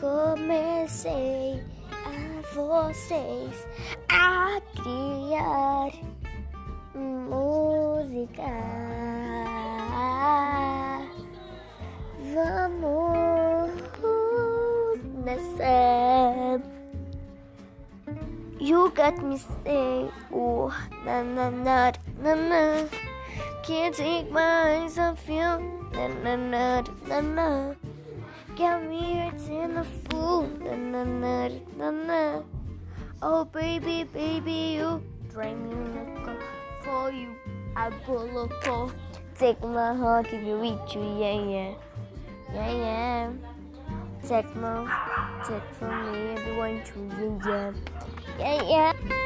comecei a vocês a criar música. Vamos nessa. You got me say, oh, na na na na na. Can't take my eyes off you, na na na na na. Oh baby, baby, you drive me loco for you. I go loco. Take my heart, give you reach you, yeah yeah, yeah yeah. Take my, take from me, everyone to you, yeah, yeah yeah.